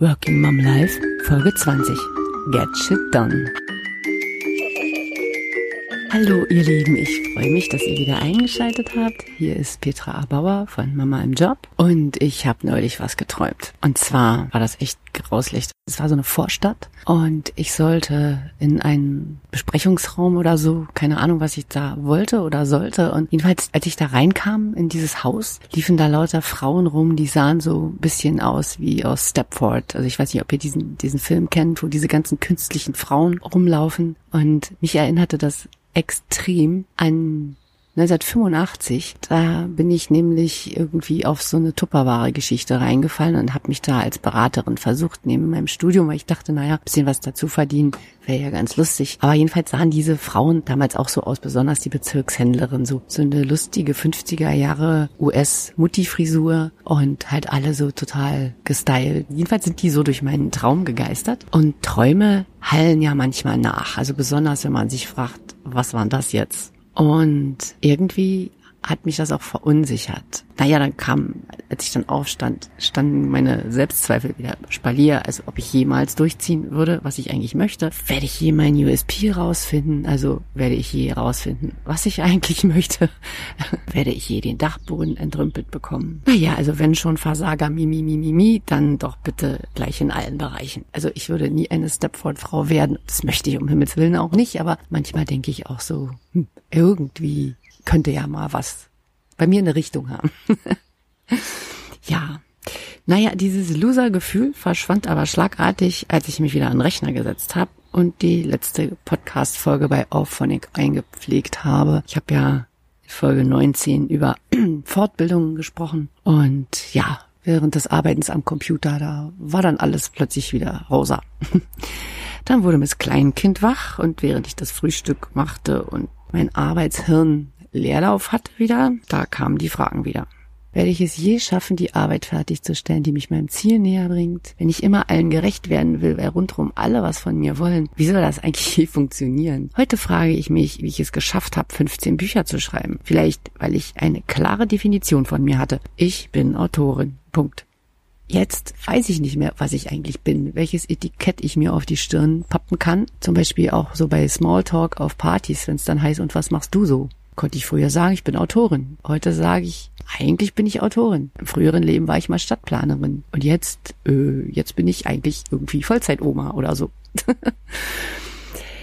Working Mom Life, Folge 20. Get Shit Done. Hallo ihr Lieben, ich freue mich, dass ihr wieder eingeschaltet habt. Hier ist Petra Abauer von Mama im Job und ich habe neulich was geträumt. Und zwar war das echt grauslich. Es war so eine Vorstadt und ich sollte in einen Besprechungsraum oder so, keine Ahnung, was ich da wollte oder sollte. Und jedenfalls, als ich da reinkam in dieses Haus, liefen da lauter Frauen rum, die sahen so ein bisschen aus wie aus Stepford. Also ich weiß nicht, ob ihr diesen, diesen Film kennt, wo diese ganzen künstlichen Frauen rumlaufen. Und mich erinnerte das extrem an 1985, da bin ich nämlich irgendwie auf so eine Tupperware-Geschichte reingefallen und habe mich da als Beraterin versucht neben meinem Studium, weil ich dachte, naja, bisschen was dazu verdienen, wäre ja ganz lustig. Aber jedenfalls sahen diese Frauen damals auch so aus, besonders die Bezirkshändlerin, so, so eine lustige 50er Jahre US-Mutti-Frisur und halt alle so total gestylt. Jedenfalls sind die so durch meinen Traum gegeistert und Träume hallen ja manchmal nach. Also besonders, wenn man sich fragt, was war das jetzt? Und irgendwie hat mich das auch verunsichert. Naja, dann kam, als ich dann aufstand, standen meine Selbstzweifel wieder spalier, also ob ich jemals durchziehen würde, was ich eigentlich möchte. Werde ich je mein USP rausfinden? Also werde ich je rausfinden, was ich eigentlich möchte? werde ich je den Dachboden entrümpelt bekommen? Naja, also wenn schon Versager, mi, mi, mi, mi, mi, dann doch bitte gleich in allen Bereichen. Also ich würde nie eine Stepford-Frau werden. Das möchte ich um Himmels Willen auch nicht, aber manchmal denke ich auch so, hm, irgendwie könnte ja mal was bei mir eine Richtung haben. ja. Naja, dieses Loser-Gefühl verschwand aber schlagartig, als ich mich wieder an den Rechner gesetzt habe und die letzte Podcast-Folge bei Auphonic eingepflegt habe. Ich habe ja Folge 19 über Fortbildungen gesprochen und ja, während des Arbeitens am Computer, da war dann alles plötzlich wieder rosa. dann wurde Miss Kleinkind wach und während ich das Frühstück machte und mein Arbeitshirn Leerlauf hatte wieder, da kamen die Fragen wieder. Werde ich es je schaffen, die Arbeit fertigzustellen, die mich meinem Ziel näher bringt? Wenn ich immer allen gerecht werden will, weil rundherum alle was von mir wollen, wie soll das eigentlich je funktionieren? Heute frage ich mich, wie ich es geschafft habe, 15 Bücher zu schreiben. Vielleicht, weil ich eine klare Definition von mir hatte. Ich bin Autorin. Punkt. Jetzt weiß ich nicht mehr, was ich eigentlich bin, welches Etikett ich mir auf die Stirn pappen kann. Zum Beispiel auch so bei Smalltalk auf Partys, wenn es dann heißt, und was machst du so? Konnte ich früher sagen, ich bin Autorin. Heute sage ich, eigentlich bin ich Autorin. Im früheren Leben war ich mal Stadtplanerin. Und jetzt, äh, jetzt bin ich eigentlich irgendwie Vollzeitoma oder so.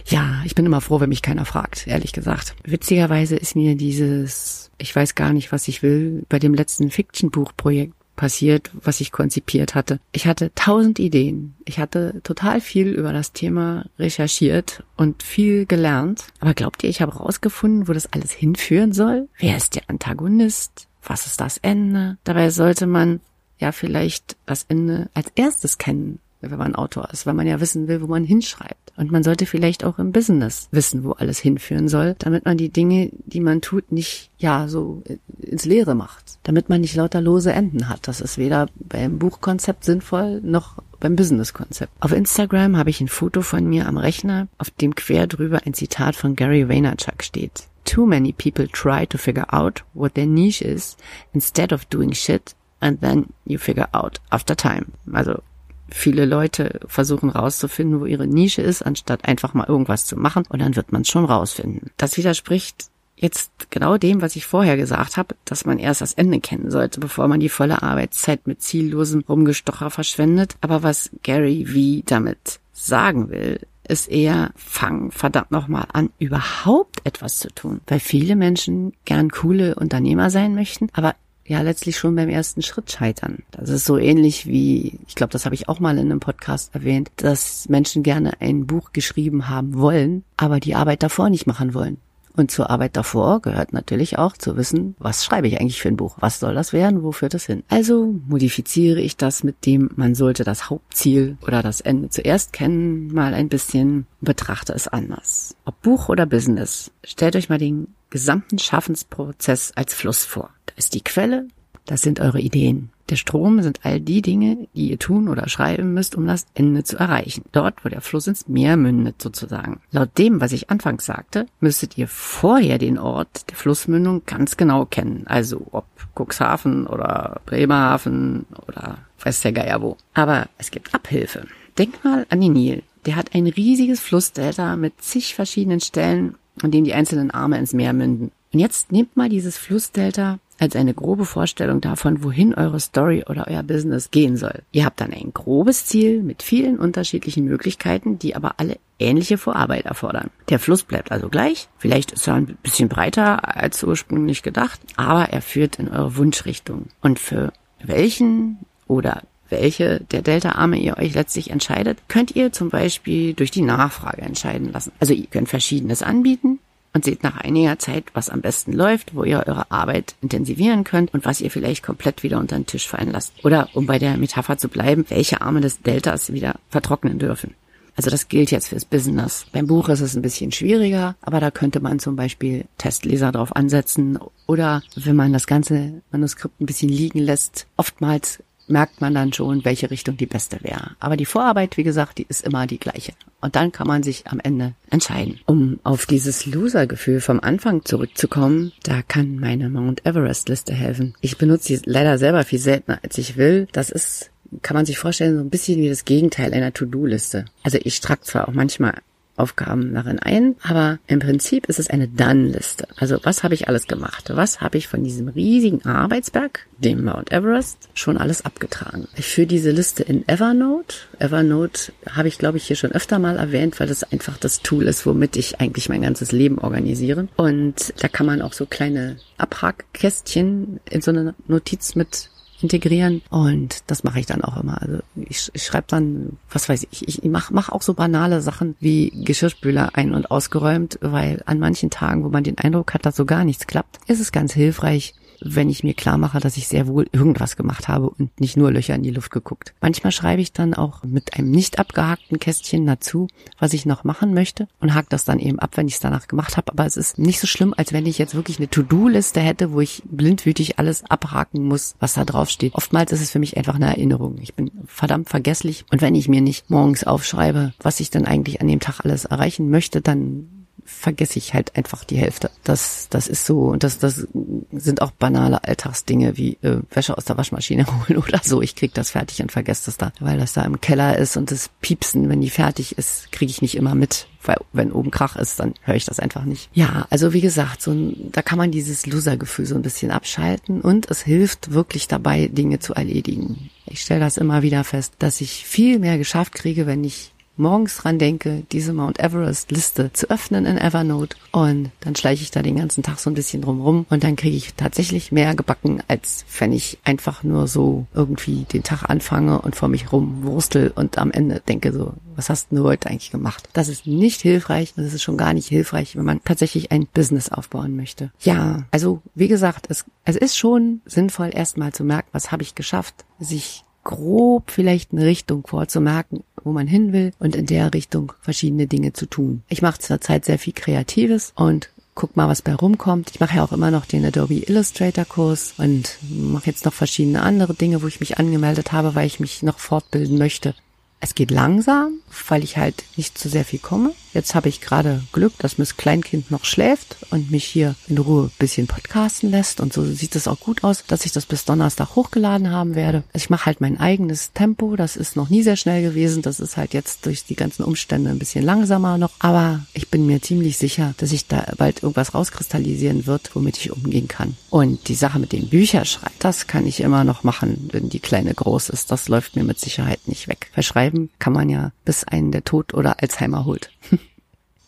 ja, ich bin immer froh, wenn mich keiner fragt, ehrlich gesagt. Witzigerweise ist mir dieses, ich weiß gar nicht, was ich will, bei dem letzten Fiction-Buchprojekt passiert, was ich konzipiert hatte. Ich hatte tausend Ideen. Ich hatte total viel über das Thema recherchiert und viel gelernt. Aber glaubt ihr, ich habe rausgefunden, wo das alles hinführen soll? Wer ist der Antagonist? Was ist das Ende? Dabei sollte man ja vielleicht das Ende als erstes kennen wenn man Autor ist, weil man ja wissen will, wo man hinschreibt. Und man sollte vielleicht auch im Business wissen, wo alles hinführen soll, damit man die Dinge, die man tut, nicht ja so ins Leere macht. Damit man nicht lauter lose Enden hat. Das ist weder beim Buchkonzept sinnvoll noch beim Businesskonzept. Auf Instagram habe ich ein Foto von mir am Rechner, auf dem quer drüber ein Zitat von Gary Vaynerchuk steht. Too many people try to figure out what their niche is instead of doing shit and then you figure out after time. Also viele Leute versuchen rauszufinden, wo ihre Nische ist, anstatt einfach mal irgendwas zu machen und dann wird man es schon rausfinden. Das widerspricht jetzt genau dem, was ich vorher gesagt habe, dass man erst das Ende kennen sollte, bevor man die volle Arbeitszeit mit ziellosem Rumgestocher verschwendet. Aber was Gary V damit sagen will, ist eher, fang verdammt nochmal an, überhaupt etwas zu tun. Weil viele Menschen gern coole Unternehmer sein möchten, aber ja letztlich schon beim ersten Schritt scheitern. Das ist so ähnlich wie, ich glaube, das habe ich auch mal in einem Podcast erwähnt, dass Menschen gerne ein Buch geschrieben haben wollen, aber die Arbeit davor nicht machen wollen. Und zur Arbeit davor gehört natürlich auch zu wissen, was schreibe ich eigentlich für ein Buch? Was soll das werden? Wo führt es hin? Also modifiziere ich das mit dem, man sollte das Hauptziel oder das Ende zuerst kennen, mal ein bisschen, betrachte es anders. Ob Buch oder Business, stellt euch mal den gesamten Schaffensprozess als Fluss vor. Da ist die Quelle, das sind eure Ideen. Der Strom sind all die Dinge, die ihr tun oder schreiben müsst, um das Ende zu erreichen. Dort, wo der Fluss ins Meer mündet sozusagen. Laut dem, was ich anfangs sagte, müsstet ihr vorher den Ort der Flussmündung ganz genau kennen. Also ob Cuxhaven oder Bremerhaven oder weiß der Geier wo. Aber es gibt Abhilfe. Denk mal an den Nil. Der hat ein riesiges Flussdelta mit zig verschiedenen Stellen, an denen die einzelnen Arme ins Meer münden. Und jetzt nehmt mal dieses Flussdelta als eine grobe Vorstellung davon, wohin eure Story oder euer Business gehen soll. Ihr habt dann ein grobes Ziel mit vielen unterschiedlichen Möglichkeiten, die aber alle ähnliche Vorarbeit erfordern. Der Fluss bleibt also gleich, vielleicht ist er ein bisschen breiter als ursprünglich gedacht, aber er führt in eure Wunschrichtung. Und für welchen oder welche der Delta-Arme ihr euch letztlich entscheidet, könnt ihr zum Beispiel durch die Nachfrage entscheiden lassen. Also ihr könnt verschiedenes anbieten und seht nach einiger Zeit, was am besten läuft, wo ihr eure Arbeit intensivieren könnt und was ihr vielleicht komplett wieder unter den Tisch fallen lasst. Oder um bei der Metapher zu bleiben, welche Arme des Deltas wieder vertrocknen dürfen. Also das gilt jetzt fürs Business. Beim Buch ist es ein bisschen schwieriger, aber da könnte man zum Beispiel Testleser drauf ansetzen oder wenn man das ganze Manuskript ein bisschen liegen lässt, oftmals merkt man dann schon, welche Richtung die beste wäre. Aber die Vorarbeit, wie gesagt, die ist immer die gleiche. Und dann kann man sich am Ende entscheiden. Um auf dieses Loser-Gefühl vom Anfang zurückzukommen, da kann meine Mount Everest-Liste helfen. Ich benutze sie leider selber viel seltener, als ich will. Das ist kann man sich vorstellen, so ein bisschen wie das Gegenteil einer To-Do-Liste. Also ich trage zwar auch manchmal Aufgaben darin ein, aber im Prinzip ist es eine Done-Liste. Also was habe ich alles gemacht? Was habe ich von diesem riesigen Arbeitsberg, dem Mount Everest, schon alles abgetragen? Ich führe diese Liste in Evernote. Evernote habe ich, glaube ich, hier schon öfter mal erwähnt, weil das einfach das Tool ist, womit ich eigentlich mein ganzes Leben organisiere. Und da kann man auch so kleine Abhakkästchen in so eine Notiz mit integrieren und das mache ich dann auch immer. Also ich, ich schreibe dann, was weiß ich, ich mache mach auch so banale Sachen wie Geschirrspüler ein- und ausgeräumt, weil an manchen Tagen, wo man den Eindruck hat, dass so gar nichts klappt, ist es ganz hilfreich, wenn ich mir klar mache, dass ich sehr wohl irgendwas gemacht habe und nicht nur Löcher in die Luft geguckt. Manchmal schreibe ich dann auch mit einem nicht abgehakten Kästchen dazu, was ich noch machen möchte und hake das dann eben ab, wenn ich es danach gemacht habe. Aber es ist nicht so schlimm, als wenn ich jetzt wirklich eine To-Do-Liste hätte, wo ich blindwütig alles abhaken muss, was da drauf steht. Oftmals ist es für mich einfach eine Erinnerung. Ich bin verdammt vergesslich und wenn ich mir nicht morgens aufschreibe, was ich dann eigentlich an dem Tag alles erreichen möchte, dann vergesse ich halt einfach die Hälfte. Das, das ist so und das, das sind auch banale Alltagsdinge wie äh, Wäsche aus der Waschmaschine holen oder so. Ich krieg das fertig und vergesse das da, weil das da im Keller ist und das Piepsen, wenn die fertig ist, kriege ich nicht immer mit. Weil wenn oben Krach ist, dann höre ich das einfach nicht. Ja, also wie gesagt, so ein, da kann man dieses Loser-Gefühl so ein bisschen abschalten und es hilft wirklich dabei, Dinge zu erledigen. Ich stelle das immer wieder fest, dass ich viel mehr geschafft kriege, wenn ich morgens dran denke, diese Mount Everest Liste zu öffnen in Evernote und dann schleiche ich da den ganzen Tag so ein bisschen drumrum und dann kriege ich tatsächlich mehr gebacken, als wenn ich einfach nur so irgendwie den Tag anfange und vor mich rumwurstel und am Ende denke so, was hast du heute eigentlich gemacht? Das ist nicht hilfreich, das ist schon gar nicht hilfreich, wenn man tatsächlich ein Business aufbauen möchte. Ja, also wie gesagt, es, es ist schon sinnvoll erstmal zu merken, was habe ich geschafft, sich grob vielleicht eine Richtung vorzumerken, wo man hin will und in der Richtung verschiedene Dinge zu tun. Ich mache zurzeit sehr viel Kreatives und guck mal, was bei rumkommt. Ich mache ja auch immer noch den Adobe Illustrator Kurs und mache jetzt noch verschiedene andere Dinge, wo ich mich angemeldet habe, weil ich mich noch fortbilden möchte. Es geht langsam, weil ich halt nicht zu sehr viel komme. Jetzt habe ich gerade Glück, dass Miss Kleinkind noch schläft und mich hier in Ruhe bisschen podcasten lässt. Und so sieht es auch gut aus, dass ich das bis Donnerstag hochgeladen haben werde. Also ich mache halt mein eigenes Tempo. Das ist noch nie sehr schnell gewesen. Das ist halt jetzt durch die ganzen Umstände ein bisschen langsamer noch. Aber ich bin mir ziemlich sicher, dass sich da bald irgendwas rauskristallisieren wird, womit ich umgehen kann. Und die Sache mit den Bücherschreiben, das kann ich immer noch machen, wenn die Kleine groß ist. Das läuft mir mit Sicherheit nicht weg. Verschreiben kann man ja, bis einen der Tod oder Alzheimer holt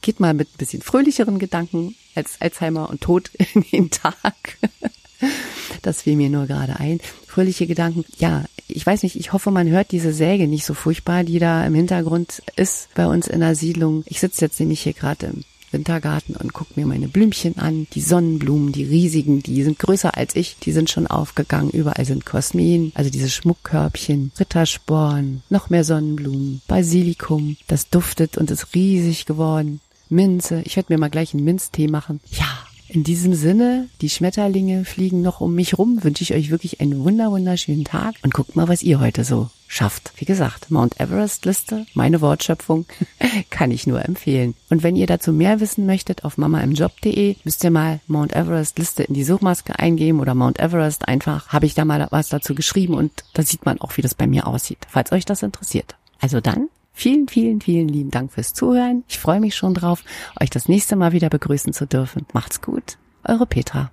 geht mal mit ein bisschen fröhlicheren Gedanken als Alzheimer und Tod in den Tag. Das fiel mir nur gerade ein. Fröhliche Gedanken. Ja, ich weiß nicht, ich hoffe, man hört diese Säge nicht so furchtbar, die da im Hintergrund ist bei uns in der Siedlung. Ich sitze jetzt nämlich hier gerade im Wintergarten und guck mir meine Blümchen an. Die Sonnenblumen, die riesigen, die sind größer als ich, die sind schon aufgegangen. Überall sind Kosmin, also diese Schmuckkörbchen, Rittersporn, noch mehr Sonnenblumen, Basilikum. Das duftet und ist riesig geworden. Minze. Ich werde mir mal gleich einen Minztee machen. Ja, In diesem Sinne, die Schmetterlinge fliegen noch um mich rum, wünsche ich euch wirklich einen wunder wunderschönen Tag und guckt mal, was ihr heute so schafft. Wie gesagt, Mount Everest Liste, meine Wortschöpfung, kann ich nur empfehlen. Und wenn ihr dazu mehr wissen möchtet, auf mamaimjob.de müsst ihr mal Mount Everest Liste in die Suchmaske eingeben oder Mount Everest einfach, habe ich da mal was dazu geschrieben und da sieht man auch, wie das bei mir aussieht, falls euch das interessiert. Also dann, Vielen, vielen, vielen lieben Dank fürs Zuhören. Ich freue mich schon drauf, euch das nächste Mal wieder begrüßen zu dürfen. Macht's gut. Eure Petra.